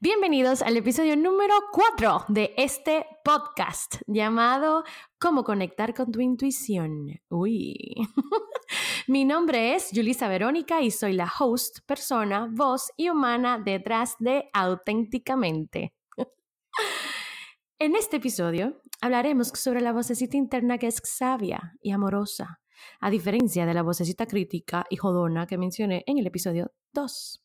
Bienvenidos al episodio número 4 de este podcast llamado Cómo conectar con tu intuición. Uy. Mi nombre es Julisa Verónica y soy la host, persona, voz y humana detrás de Auténticamente. En este episodio hablaremos sobre la vocecita interna que es sabia y amorosa, a diferencia de la vocecita crítica y jodona que mencioné en el episodio 2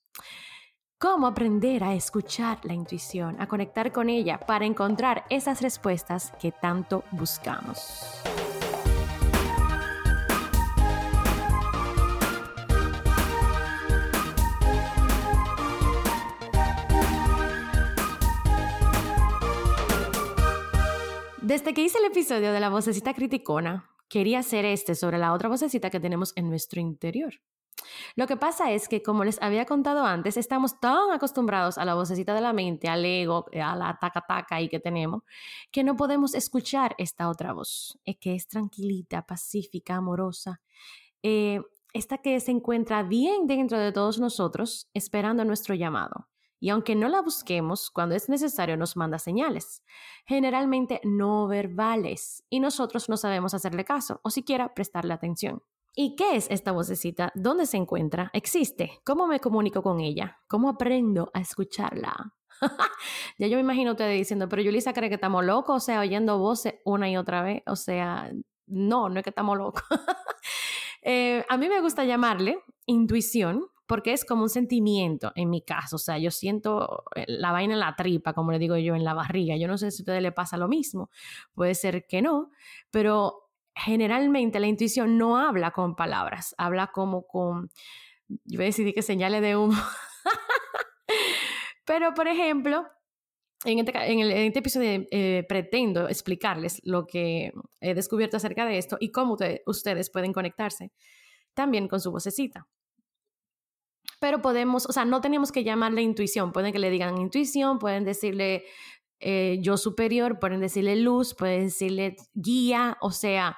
cómo aprender a escuchar la intuición, a conectar con ella para encontrar esas respuestas que tanto buscamos. Desde que hice el episodio de la vocecita criticona, quería hacer este sobre la otra vocecita que tenemos en nuestro interior. Lo que pasa es que, como les había contado antes, estamos tan acostumbrados a la vocecita de la mente, al ego, a la taca-taca ahí que tenemos, que no podemos escuchar esta otra voz, eh, que es tranquilita, pacífica, amorosa. Eh, esta que se encuentra bien dentro de todos nosotros, esperando nuestro llamado. Y aunque no la busquemos, cuando es necesario nos manda señales, generalmente no verbales, y nosotros no sabemos hacerle caso o siquiera prestarle atención. ¿Y qué es esta vocecita? ¿Dónde se encuentra? ¿Existe? ¿Cómo me comunico con ella? ¿Cómo aprendo a escucharla? ya yo me imagino ustedes diciendo, pero Yulisa cree que estamos locos, o sea, oyendo voces una y otra vez. O sea, no, no es que estamos locos. Eh, a mí me gusta llamarle intuición porque es como un sentimiento en mi caso. O sea, yo siento eh, la vaina en la tripa, como le digo yo, en la barriga. Yo no sé si a ustedes le pasa lo mismo. Puede ser que no, pero generalmente la intuición no habla con palabras, habla como con, yo voy a decir que señales de humo. Pero, por ejemplo, en este, en, este episodio eh, pretendo explicarles lo que he descubierto acerca de esto y cómo ustedes pueden conectarse también con su vocecita. Pero podemos, o sea, no tenemos que llamarle intuición, pueden que le digan intuición, pueden decirle eh, yo superior, pueden decirle luz, pueden decirle guía, o sea,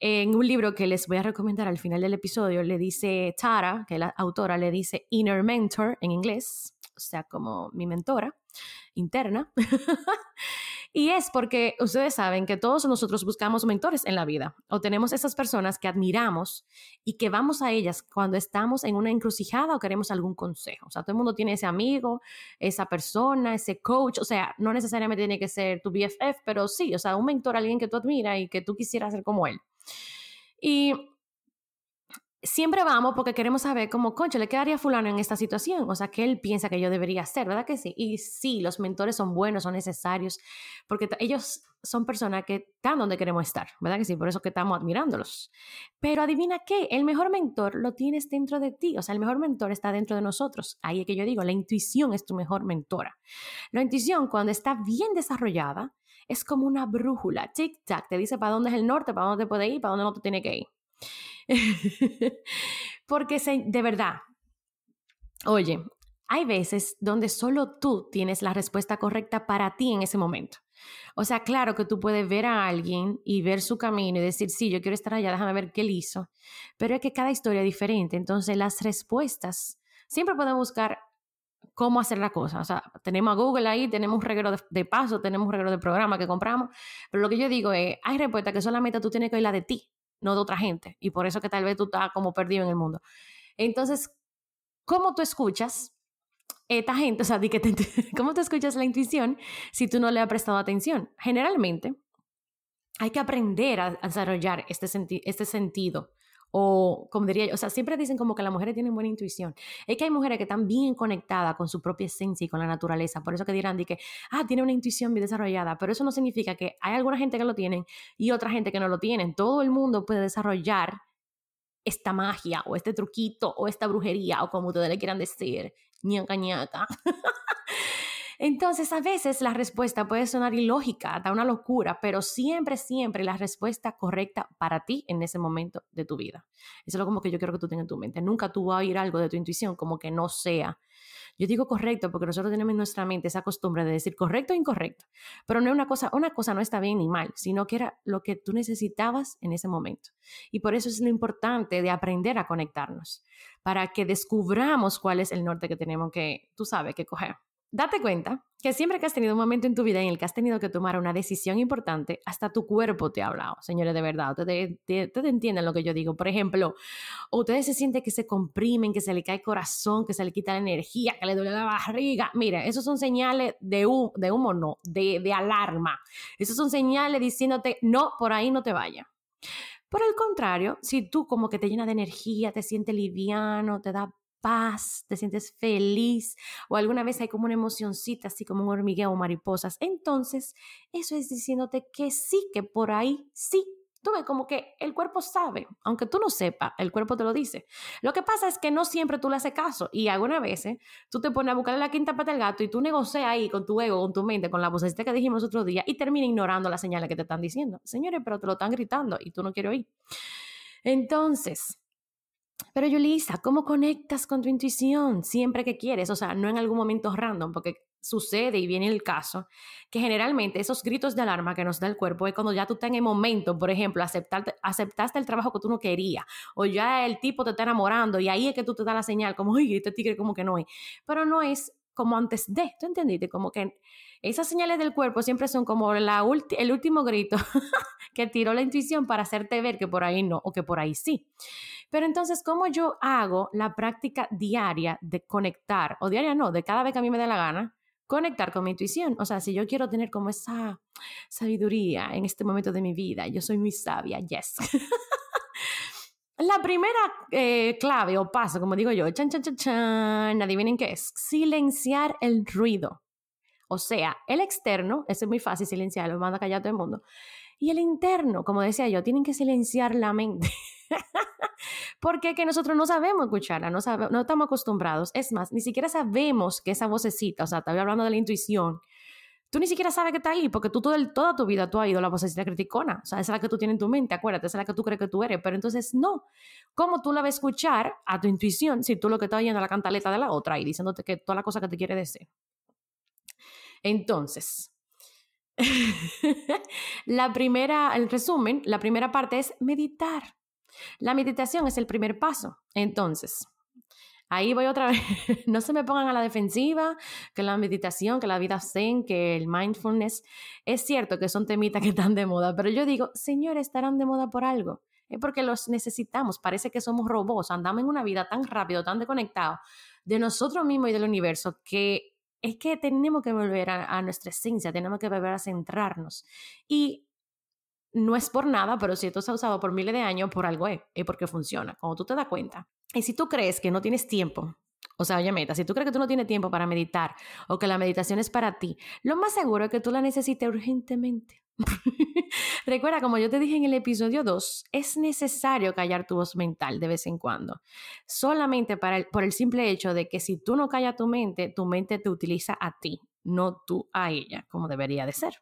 en un libro que les voy a recomendar al final del episodio, le dice Tara, que la autora le dice inner mentor en inglés, o sea, como mi mentora interna. y es porque ustedes saben que todos nosotros buscamos mentores en la vida o tenemos esas personas que admiramos y que vamos a ellas cuando estamos en una encrucijada o queremos algún consejo. O sea, todo el mundo tiene ese amigo, esa persona, ese coach, o sea, no necesariamente tiene que ser tu BFF, pero sí, o sea, un mentor, alguien que tú admiras y que tú quisieras ser como él. Y siempre vamos porque queremos saber cómo, concho, le quedaría fulano en esta situación, o sea, que él piensa que yo debería hacer, ¿verdad que sí? Y sí, los mentores son buenos, son necesarios, porque ellos son personas que están donde queremos estar, ¿verdad que sí? Por eso que estamos admirándolos. Pero adivina qué, el mejor mentor lo tienes dentro de ti, o sea, el mejor mentor está dentro de nosotros. Ahí es que yo digo, la intuición es tu mejor mentora. La intuición, cuando está bien desarrollada, es como una brújula, tic-tac, te dice para dónde es el norte, para dónde te puede ir, para dónde no te tiene que ir. Porque de verdad, oye, hay veces donde solo tú tienes la respuesta correcta para ti en ese momento. O sea, claro que tú puedes ver a alguien y ver su camino y decir, sí, yo quiero estar allá, déjame ver qué él hizo. Pero es que cada historia es diferente. Entonces, las respuestas, siempre podemos buscar cómo hacer la cosa. O sea, tenemos a Google ahí, tenemos un reguero de, paso, tenemos un reguero de programa que compramos. Pero lo que yo digo es, hay respuestas que solamente tú tienes que oír la de ti no de otra gente. Y por eso que tal vez tú estás como perdido en el mundo. Entonces, ¿cómo tú escuchas esta gente? O sea, que ¿cómo tú escuchas la intuición si tú no le has prestado atención? Generalmente, hay que aprender a, desarrollar este, este sentido o como diría yo, o sea, siempre dicen como que las mujeres tienen buena intuición. Es que hay mujeres que están bien conectadas con su propia esencia y con la naturaleza. Por eso que dirán de que, ah, tiene una intuición bien desarrollada. Pero eso no significa que hay alguna gente que lo tienen y otra gente que no lo tienen. Todo el mundo puede desarrollar esta magia o este truquito o esta brujería o como ustedes le quieran decir, ñaca ñaca. Entonces, a veces la respuesta puede sonar ilógica, da una locura, pero siempre, siempre la respuesta correcta para ti en ese momento de tu vida. Eso es lo como que yo quiero que tú tengas en tu mente. Nunca tú vas a oír algo de tu intuición como que no sea. Yo digo correcto porque nosotros tenemos en nuestra mente esa costumbre de decir correcto o incorrecto, pero no es una cosa, una cosa no está bien ni mal, sino que era lo que tú necesitabas en ese momento. Y por eso es lo importante de aprender a conectarnos, para que descubramos cuál es el norte que tenemos que, tú sabes, que coger date cuenta que siempre que has tenido un momento en tu vida en el que has tenido que tomar una decisión importante, hasta tu cuerpo te ha hablado, señores, de verdad. Ustedes, ustedes entienden lo que yo digo. Por ejemplo, ustedes se sienten que se comprimen, que se le cae el corazón, que se le quita la energía, que le duele la barriga. Mira, esos son señales de, humo, de humo, no, de, de alarma. Esos son señales diciéndote, no, por ahí no te vayas. Por el contrario, si tú como que te llena de energía, te sientes liviano, te da paz, te sientes feliz o alguna vez hay como una emocioncita, así como un hormigueo o mariposas. Entonces, eso es diciéndote que sí, que por ahí sí. Tú ves como que el cuerpo sabe, aunque tú no sepas, el cuerpo te lo dice. Lo que pasa es que no siempre tú le haces caso y algunas veces tú te pones a buscarle la quinta pata al gato y tú negocias ahí con tu ego, con tu mente, con la vocecita que dijimos otro día y termina ignorando las señales que te están diciendo. Señores, pero te lo están gritando y tú no quieres oír. Entonces, pero Yulisa, ¿cómo conectas con tu intuición siempre que quieres? O sea, no en algún momento random, porque sucede y viene el caso que generalmente esos gritos de alarma que nos da el cuerpo es cuando ya tú estás en el momento, por ejemplo, aceptaste el trabajo que tú no querías o ya el tipo te está enamorando y ahí es que tú te das la señal como, oye, este tigre como que no es. Pero no es como antes de, ¿tú entendiste? Como que esas señales del cuerpo siempre son como la el último grito que tiró la intuición para hacerte ver que por ahí no o que por ahí sí. Pero entonces, ¿cómo yo hago la práctica diaria de conectar, o diaria no, de cada vez que a mí me dé la gana, conectar con mi intuición? O sea, si yo quiero tener como esa sabiduría en este momento de mi vida, yo soy muy sabia, yes. La primera eh, clave o paso, como digo yo, chan, chan, chan, chan, adivinen qué es, silenciar el ruido. O sea, el externo, ese es muy fácil silenciarlo, manda a callar todo el mundo. Y el interno, como decía yo, tienen que silenciar la mente. Porque que nosotros no sabemos escucharla, no, no estamos acostumbrados. Es más, ni siquiera sabemos que esa vocecita, o sea, estaba hablando de la intuición, tú ni siquiera sabes que está ahí, porque tú todo toda tu vida tú has ido a la vocecita criticona. O sea, esa es la que tú tienes en tu mente, acuérdate, esa es la que tú crees que tú eres. Pero entonces, no. ¿Cómo tú la vas a escuchar a tu intuición si tú lo que estás oyendo es la cantaleta de la otra y diciéndote que toda la cosa que te quiere decir? Entonces, la primera, el resumen, la primera parte es meditar. La meditación es el primer paso. Entonces, ahí voy otra vez. no se me pongan a la defensiva, que la meditación, que la vida zen, que el mindfulness. Es cierto que son temitas que están de moda, pero yo digo, señores, estarán de moda por algo. Es porque los necesitamos. Parece que somos robots. Andamos en una vida tan rápido, tan desconectado de nosotros mismos y del universo que es que tenemos que volver a, a, nuestra esencia, tenemos que volver a centrarnos. Y no es por nada, pero si esto se ha usado por miles de años, por algo es, porque funciona, como tú te das cuenta. Y si tú crees que no tienes tiempo, o sea, oye, meta, si tú crees que tú no tienes tiempo para meditar o que la meditación es para ti, lo más seguro es que tú la necesites urgentemente. Recuerda, como yo te dije en el episodio 2, es necesario callar tu voz mental de vez en cuando. Solamente para por el simple hecho de que si tú no callas tu mente, tu mente te utiliza a ti, no tú a ella, como debería de ser.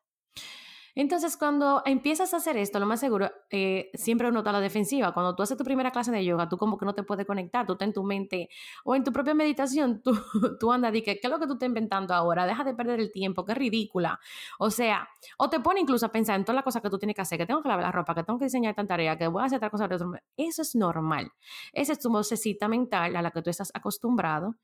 Entonces, cuando empiezas a hacer esto, lo más seguro, eh, siempre uno está la defensiva. Cuando tú haces tu primera clase de yoga, tú como que no te puedes conectar, tú estás en tu mente o en tu propia meditación, tú, tú andas y que, ¿qué es lo que tú estás inventando ahora? Deja de perder el tiempo, qué ridícula. O sea, o te pone incluso a pensar en todas las cosas que tú tienes que hacer, que tengo que lavar la ropa, que tengo que diseñar tanta tarea, que voy a hacer tal cosa. Eso es normal. Esa es tu vocecita mental a la que tú estás acostumbrado,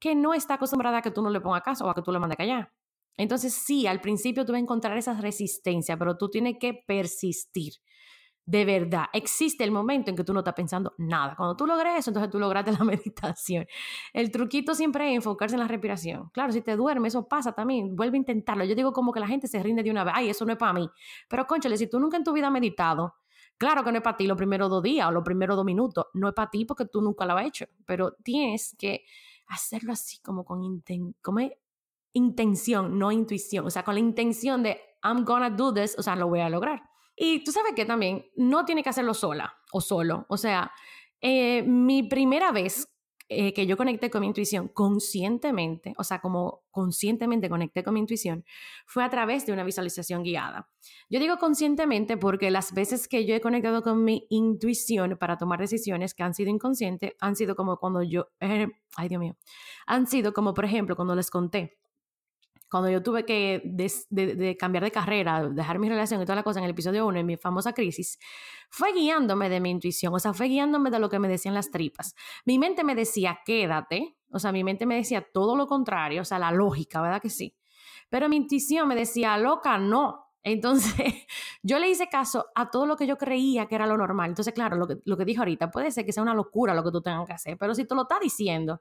que no está acostumbrada a que tú no le pongas caso o a que tú le mandes callar. Entonces, sí, al principio tú vas a encontrar esa resistencia, pero tú tienes que persistir. De verdad, existe el momento en que tú no estás pensando nada. Cuando tú logres eso, entonces tú lograste la meditación. El truquito siempre es enfocarse en la respiración. Claro, si te duermes, eso pasa también. Vuelve a intentarlo. Yo digo como que la gente se rinde de una vez. Ay, eso no es para mí. Pero, conchale, si tú nunca en tu vida has meditado, claro que no es para ti los primeros dos días o los primeros dos minutos. No es para ti porque tú nunca lo has hecho. Pero tienes que hacerlo así como con inten como intención, no intuición. O sea, con la intención de I'm gonna do this, o sea, lo voy a lograr. Y tú sabes que también no tiene que hacerlo sola o solo. O sea, eh, mi primera vez eh, que yo conecté con mi intuición conscientemente, o sea, como conscientemente conecté con mi intuición, fue a través de una visualización guiada. Yo digo conscientemente porque las veces que yo he conectado con mi intuición para tomar decisiones que han sido inconscientes, han sido como cuando yo, eh, ay Dios mío, han sido como por ejemplo cuando les conté cuando yo tuve que de, cambiar de carrera, dejar mi relación y toda la cosa en el episodio 1, en mi famosa crisis, fue guiándome de mi intuición, o sea, fue guiándome de lo que me decían las tripas. Mi mente me decía, quédate, o sea, mi mente me decía todo lo contrario, o sea, la lógica, ¿verdad que sí? Pero mi intuición me decía, loca, no. Entonces, yo le hice caso a todo lo que yo creía que era lo normal. Entonces, claro, lo que, lo que dijo ahorita, puede ser que sea una locura lo que tú tengas que hacer, pero si tú lo estás diciendo,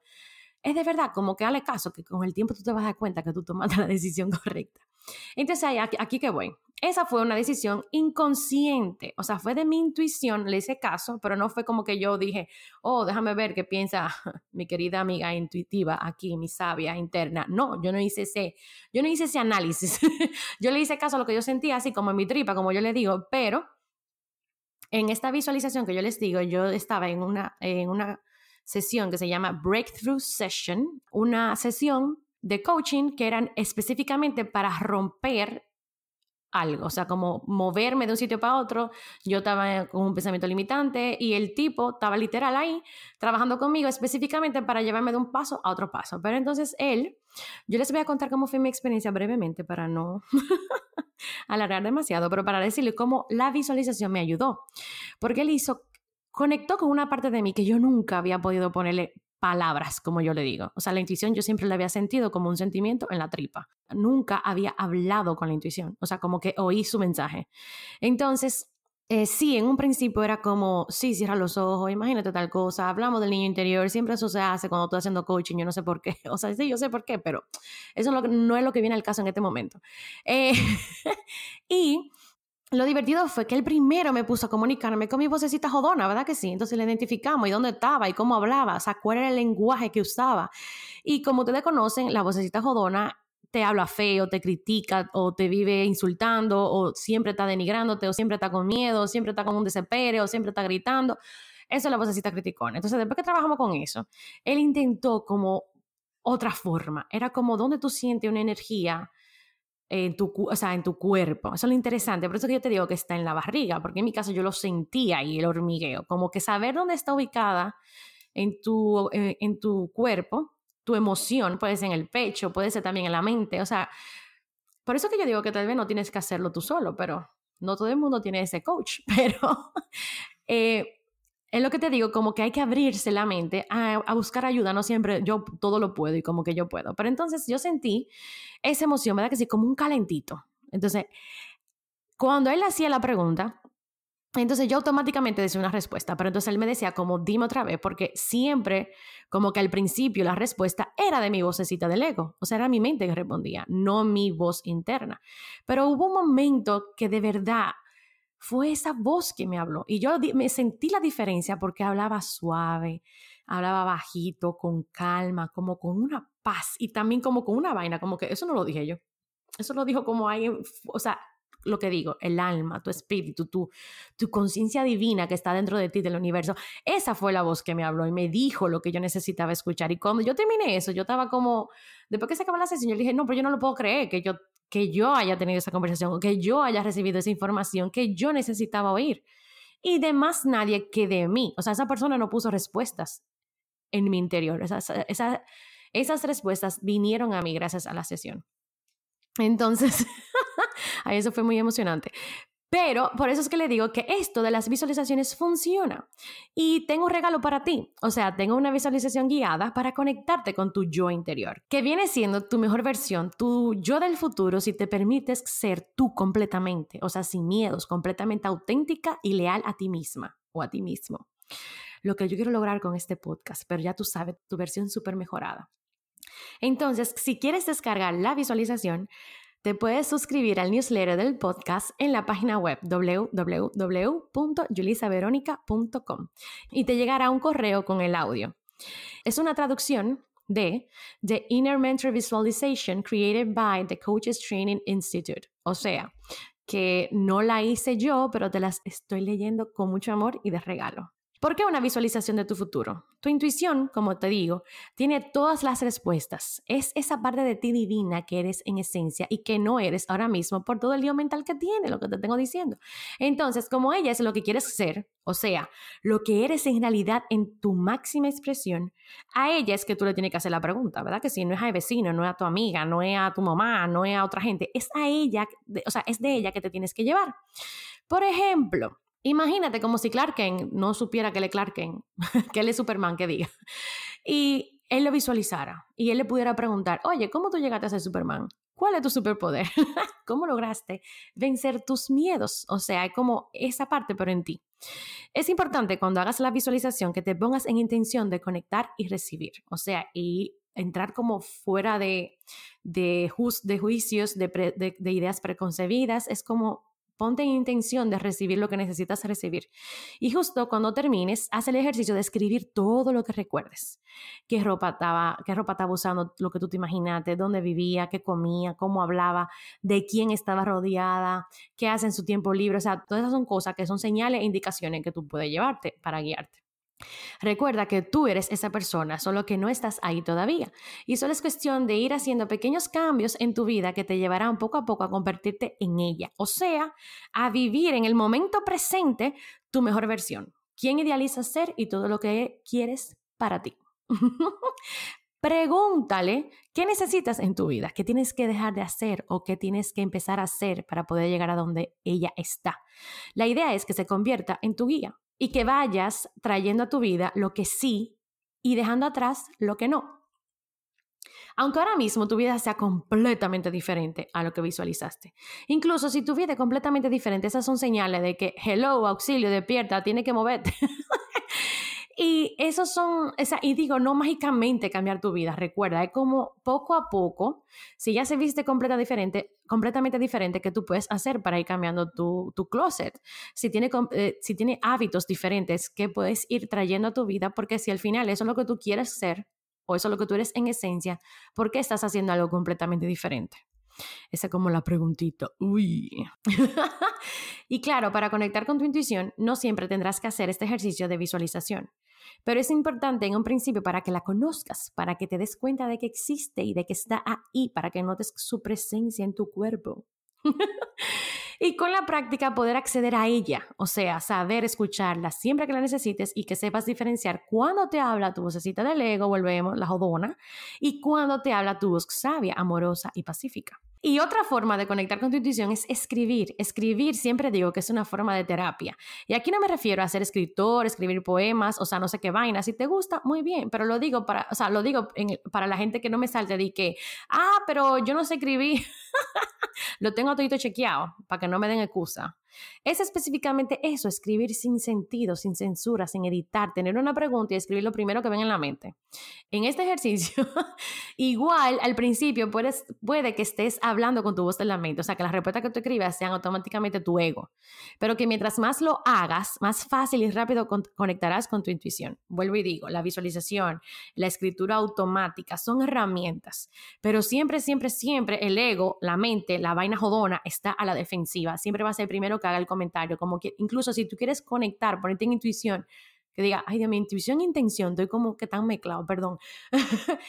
es de verdad como que dale caso, que con el tiempo tú te vas a dar cuenta que tú tomaste la decisión correcta. Entonces, aquí, aquí que voy. Esa fue una decisión inconsciente, o sea, fue de mi intuición, le hice caso, pero no fue como que yo dije, oh, déjame ver qué piensa mi querida amiga intuitiva aquí, mi sabia interna. No, yo no hice ese, yo no hice ese análisis. yo le hice caso a lo que yo sentía, así como en mi tripa, como yo le digo, pero en esta visualización que yo les digo, yo estaba en una, en una sesión que se llama Breakthrough Session, una sesión de coaching que eran específicamente para romper algo, o sea, como moverme de un sitio para otro, yo estaba con un pensamiento limitante y el tipo estaba literal ahí trabajando conmigo específicamente para llevarme de un paso a otro paso. Pero entonces él, yo les voy a contar cómo fue mi experiencia brevemente para no alargar demasiado, pero para decirle cómo la visualización me ayudó, porque él hizo conectó con una parte de mí que yo nunca había podido ponerle palabras, como yo le digo. O sea, la intuición yo siempre la había sentido como un sentimiento en la tripa. Nunca había hablado con la intuición, o sea, como que oí su mensaje. Entonces, eh, sí, en un principio era como, sí, cierra los ojos, imagínate tal cosa, hablamos del niño interior, siempre eso se hace cuando estoy haciendo coaching, yo no sé por qué, o sea, sí, yo sé por qué, pero eso no es lo que viene al caso en este momento. Eh, y lo divertido fue que el primero me puso a comunicarme con mi vocecita jodona, ¿verdad que sí? Entonces le identificamos y dónde estaba y cómo hablaba, o sea, cuál era el lenguaje que usaba. Y como ustedes conocen, la vocecita jodona te habla feo, te critica o te vive insultando o siempre está denigrándote o siempre está con miedo, o siempre está con un desespero o siempre está gritando. Eso es la vocecita criticona. Entonces, después que trabajamos con eso, él intentó como otra forma. Era como donde tú sientes una energía en tu, o sea, en tu cuerpo. Eso es lo interesante. Por eso que yo te digo que está en la barriga, porque en mi caso yo lo sentía ahí, el hormigueo. Como que saber dónde está ubicada en tu, eh, en tu cuerpo, tu emoción, puede ser en el pecho, puede ser también en la mente. O sea, por eso que yo digo que tal vez no tienes que hacerlo tú solo, pero no todo el mundo tiene ese coach. Pero eh, es lo que te digo, como que hay que abrirse la mente a, buscar ayuda, no siempre yo todo lo puedo y como que yo puedo. Pero entonces yo sentí esa emoción, ¿verdad? Que sí, como un calentito. Entonces, cuando él hacía la pregunta, entonces yo automáticamente decía una respuesta, pero entonces él me decía como dime otra vez, porque siempre como que al principio la respuesta era de mi vocecita del ego, o sea, era mi mente que respondía, no mi voz interna. Pero hubo un momento que de verdad fue esa voz que me habló. Y yo me sentí la diferencia porque hablaba suave, hablaba bajito, con calma, como con una paz y también como con una vaina, como que eso no lo dije yo. Eso lo dijo como alguien, o sea, lo que digo, el alma, tu espíritu, tu, tu conciencia divina que está dentro de ti, del universo. Esa fue la voz que me habló y me dijo lo que yo necesitaba escuchar. Y cuando yo terminé eso, yo estaba como, después que se acabó la sesión, yo dije, no, pero yo no lo puedo creer, que yo que yo haya tenido esa conversación, que yo haya recibido esa información que yo necesitaba oír. Y de más nadie que de mí. O sea, esa persona no puso respuestas en mi interior. Esas, esas respuestas vinieron a mí gracias a la sesión. Entonces, ahí eso fue muy emocionante. Pero por eso es que le digo que esto de las visualizaciones funciona. Y tengo un regalo para ti. O sea, tengo una visualización guiada para conectarte con tu yo interior, que viene siendo tu mejor versión, tu yo del futuro, si te permites ser tú completamente, o sea, sin miedos, completamente auténtica y leal a ti misma o a ti mismo. Lo que yo quiero lograr con este podcast, pero ya tú sabes, tu versión súper mejorada. Entonces, si quieres descargar la visualización, te puedes suscribir al newsletter del podcast en la página web www.julisaveronica.com y te llegará un correo con el audio. Es una traducción de The Inner Mentor Visualization created by the Coaches Training Institute. O sea, que no la hice yo, pero te las estoy leyendo con mucho amor y de regalo. ¿Por qué una visualización de tu futuro? Tu intuición, como te digo, tiene todas las respuestas. Es esa parte de ti divina que eres en esencia y que no eres ahora mismo por todo el lío mental que tiene, lo que te tengo diciendo. Entonces, como ella es lo que quieres ser, o sea, lo que eres en realidad en tu máxima expresión, a ella es que tú le tienes que hacer la pregunta, ¿verdad? Que si no es a vecino, no es a tu amiga, no es a tu mamá, no es a otra gente, es a ella, o sea, es de ella que te tienes que llevar. Por ejemplo, Imagínate como si Clark Kent no supiera que él es Clark Kent, que él es Superman, que diga. Y él lo visualizara y él le pudiera preguntar, oye, ¿cómo tú llegaste a ser Superman? ¿Cuál es tu superpoder? ¿Cómo lograste vencer tus miedos? O sea, es como esa parte, pero en ti. Es importante cuando hagas la visualización que te pongas en intención de conectar y recibir. O sea, y entrar como fuera de, de, de juicios, de, de ideas preconcebidas. Es como Ponte en intención de recibir lo que necesitas recibir. Y justo cuando termines, haz el ejercicio de escribir todo lo que recuerdes. ¿Qué ropa estaba, qué ropa estaba usando, lo que tú te imaginaste, dónde vivía, qué comía, cómo hablaba, de quién estaba rodeada, qué hace en su tiempo libre? O sea, todas esas son cosas que son señales e indicaciones que tú puedes llevarte para guiarte. Recuerda que tú eres esa persona, solo que no estás ahí todavía. Y solo es cuestión de ir haciendo pequeños cambios en tu vida que te llevarán poco a poco a convertirte en ella. O sea, a vivir en el momento presente tu mejor versión. ¿Quién idealizas ser y todo lo que quieres para ti? Pregúntale qué necesitas en tu vida, qué tienes que dejar de hacer o qué tienes que empezar a hacer para poder llegar a donde ella está. La idea es que se convierta en tu guía y que vayas trayendo a tu vida lo que sí y dejando atrás lo que no. Aunque ahora mismo tu vida sea completamente diferente a lo que visualizaste. Incluso si tu vida es completamente diferente, esas son señales de que, hello, auxilio, despierta, tiene que moverte. Y esos son, esa, y digo, no mágicamente cambiar tu vida, recuerda, es como poco a poco, si ya se viste completa diferente, completamente diferente, que tú puedes hacer para ir cambiando tu, tu closet. Si tiene, eh, si tiene hábitos diferentes que puedes ir trayendo a tu vida, porque si al final eso es lo que tú quieres ser, o eso es lo que tú eres en esencia, ¿por qué estás haciendo algo completamente diferente? Esa es como la preguntita. Uy. y claro, para conectar con tu intuición, no siempre tendrás que hacer este ejercicio de visualización. Pero es importante en un principio para que la conozcas, para que te des cuenta de que existe y de que está ahí, para que notes su presencia en tu cuerpo. y con la práctica poder acceder a ella, o sea, saber escucharla siempre que la necesites y que sepas diferenciar cuando te habla tu vocecita del ego, volvemos, la jodona, y cuando te habla tu voz sabia, amorosa y pacífica. Y otra forma de conectar con tu intuición es escribir. Escribir siempre digo que es una forma de terapia. Y aquí no me refiero a ser escritor, escribir poemas, o sea, no sé qué vaina. Si te gusta, muy bien, pero lo digo para, o sea, lo digo para la gente que no me salte de que, ah, pero yo no sé escribir. lo tengo todo chequeado para que no me den excusa. Es específicamente eso, escribir sin sentido, sin censura, sin editar, tener una pregunta y escribir lo primero que ven en la mente. En este ejercicio, igual al principio puedes, puede que estés hablando con tu voz en la mente, o sea, que las respuestas que tú escribas sean automáticamente tu ego, pero que mientras más lo hagas, más fácil y rápido conectarás con tu intuición. Vuelvo y digo, la visualización, la escritura automática son herramientas, pero siempre, siempre, siempre el ego, la mente, la vaina jodona está a la defensiva, siempre va a ser primero haga el comentario, como que incluso si tú quieres conectar, ponerte en intuición, que diga, ay, de mi intuición e intención, estoy como que tan mezclado, perdón.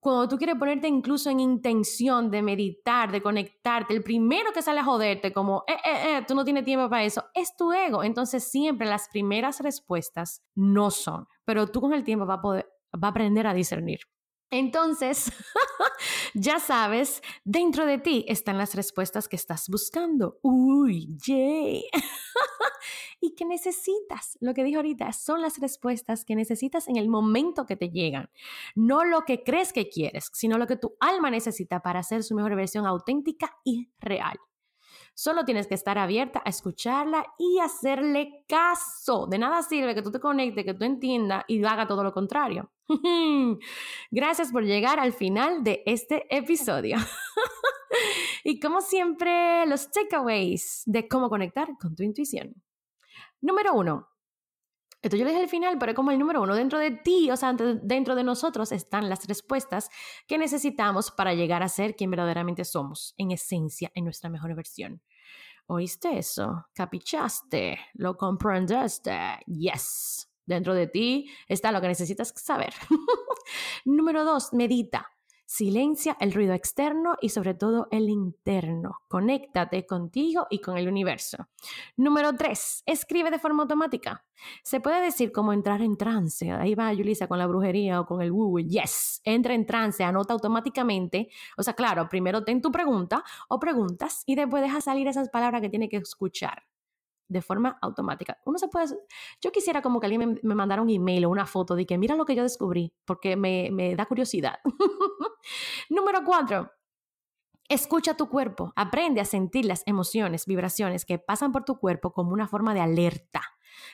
Cuando tú quieres ponerte incluso en intención de meditar, de conectarte, el primero que sale a joderte como, eh, eh, eh, tú no tienes tiempo para eso, es tu ego. Entonces siempre las primeras respuestas no son, pero tú con el tiempo va a poder, va a aprender a discernir. Entonces, ya sabes, dentro de ti están las respuestas que estás buscando. Uy, yay. ¿Y qué necesitas? Lo que dije ahorita son las respuestas que necesitas en el momento que te llegan. No lo que crees que quieres, sino lo que tu alma necesita para hacer su mejor versión auténtica y real. Solo tienes que estar abierta a escucharla y hacerle caso. De nada sirve que tú te conectes, que tú entiendas y haga todo lo contrario. Gracias por llegar al final de este episodio. y como siempre, los takeaways de cómo conectar con tu intuición. Número uno, esto yo le dije al final, pero como el número uno. Dentro de ti, o sea, dentro de nosotros están las respuestas que necesitamos para llegar a ser quien verdaderamente somos, en esencia, en nuestra mejor versión. ¿Oíste eso? ¿Capichaste? ¿Lo comprendiste? Yes. Dentro de ti está lo que necesitas saber. Número dos, medita. Silencia el ruido externo y sobre todo el interno. Conéctate contigo y con el universo. Número tres, escribe de forma automática. Se puede decir como entrar en trance. Ahí va Yulisa con la brujería o con el woo, Yes, entra en trance, anota automáticamente. O sea, claro, primero ten tu pregunta o preguntas y después deja salir esas palabras que tiene que escuchar de forma automática. Uno se puede, yo quisiera como que alguien me, mandara un email o una foto de que mira lo que yo descubrí, porque me da curiosidad. Número cuatro, Escucha tu cuerpo, aprende a sentir las emociones, vibraciones que pasan por tu cuerpo como una forma de alerta,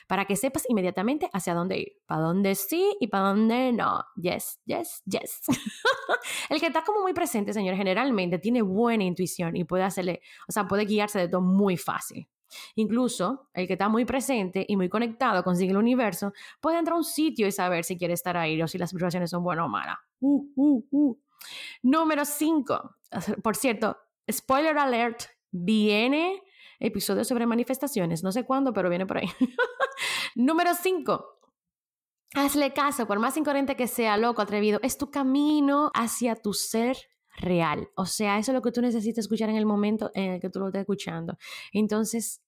para que sepas inmediatamente hacia dónde ir, para dónde sí y para dónde no. Yes, yes, yes. el que está como muy presente, señor, generalmente tiene buena intuición y puede hacerle, o sea, puede guiarse de todo muy fácil. Incluso el que está muy presente y muy conectado con el universo puede entrar a un sitio y saber si quiere estar ahí o si las vibraciones son buenas o malas. Uh, uh, uh. Número 5. Por cierto, spoiler alert, viene episodio sobre manifestaciones. No sé cuándo, pero viene por ahí. Número 5. Hazle caso, por más incoherente que sea, loco, atrevido, es tu camino hacia tu ser real. O sea, eso es lo que tú necesitas escuchar en el momento en el que tú lo estés escuchando. Entonces,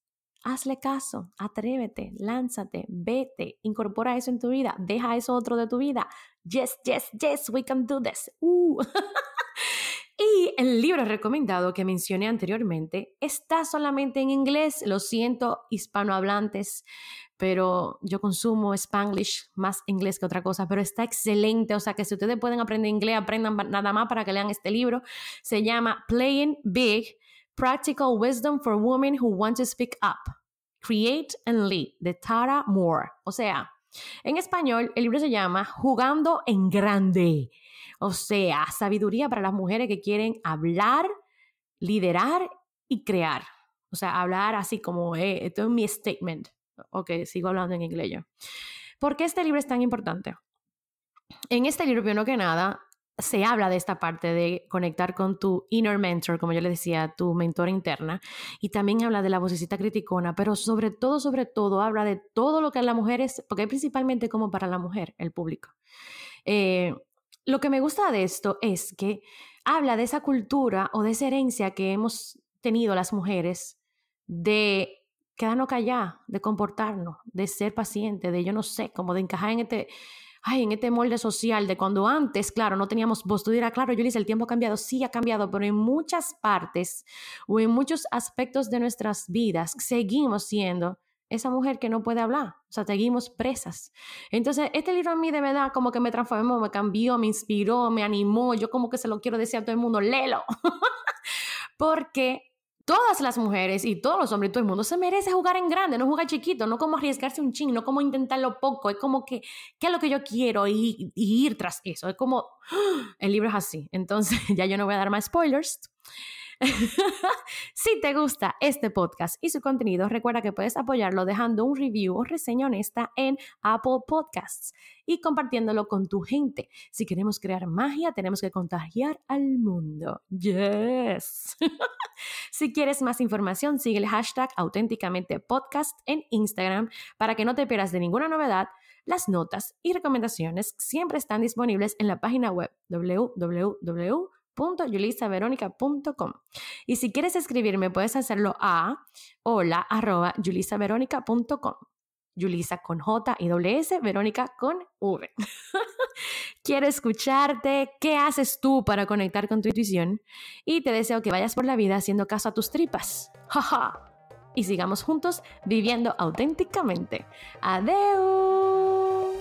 hazle caso, atrévete, lánzate, vete, incorpora eso en tu vida, deja eso otro de tu vida. Yes, yes, yes, we can do this. Uh. y el libro recomendado que mencioné anteriormente está solamente en inglés, lo siento, hispanohablantes, pero yo consumo Spanglish, más inglés que otra cosa, pero está excelente, o sea que si ustedes pueden aprender inglés, aprendan nada más para que lean este libro. Se llama Playing Big, Practical Wisdom for Women Who Want to Speak Up. Create and Lead, de Tara Moore. O sea, en español, el libro se llama Jugando en Grande. O sea, sabiduría para las mujeres que quieren hablar, liderar y crear. O sea, hablar así como, eh, esto es mi statement. Ok, sigo hablando en inglés yo. ¿Por qué este libro es tan importante? En este libro, primero que nada, se habla de esta parte de conectar con tu inner mentor, como yo le decía, tu mentor interna, y también habla de la vocecita criticona, pero sobre todo, sobre todo, habla de todo lo que la mujer es, porque principalmente como para la mujer, el público. Eh, lo que me gusta de esto es que habla de esa cultura o de esa herencia que hemos tenido las mujeres de quedarnos calladas, de comportarnos, de ser paciente, de yo no sé, como de encajar en este, ay, en este molde social de cuando antes, claro, no teníamos voz. Tú dirás, claro, Julis, el tiempo ha cambiado, sí ha cambiado, pero en muchas partes o en muchos aspectos de nuestras vidas seguimos siendo esa mujer que no puede hablar, o sea, seguimos presas. Entonces, este libro a mí de verdad como que me transformó, me cambió, me inspiró, me animó, yo como que se lo quiero decir a todo el mundo, léelo, porque todas las mujeres y todos los hombres y todo el mundo se merece jugar en grande, no jugar chiquito, no como arriesgarse un ching, no como intentarlo poco, es como que, ¿qué es lo que yo quiero? Y, ir tras eso, es como, el libro es así, entonces ya yo no voy a dar más spoilers. si te gusta este podcast y su contenido, recuerda que puedes apoyarlo dejando un review o reseña honesta en Apple Podcasts y compartiéndolo con tu gente. Si queremos crear magia, tenemos que contagiar al mundo. Yes. si quieres más información, sigue el hashtag auténticamente podcast en Instagram para que no te pierdas de ninguna novedad. Las notas y recomendaciones siempre están disponibles en la página web www www.yulisaveronica.com. Y si quieres escribirme, puedes hacerlo a hola arroba yulisaveronica.com. Yulisa con J y S, Verónica con V. Quiero escucharte, qué haces tú para conectar con tu intuición y te deseo que vayas por la vida haciendo caso a tus tripas. Y sigamos juntos viviendo auténticamente. Adiós.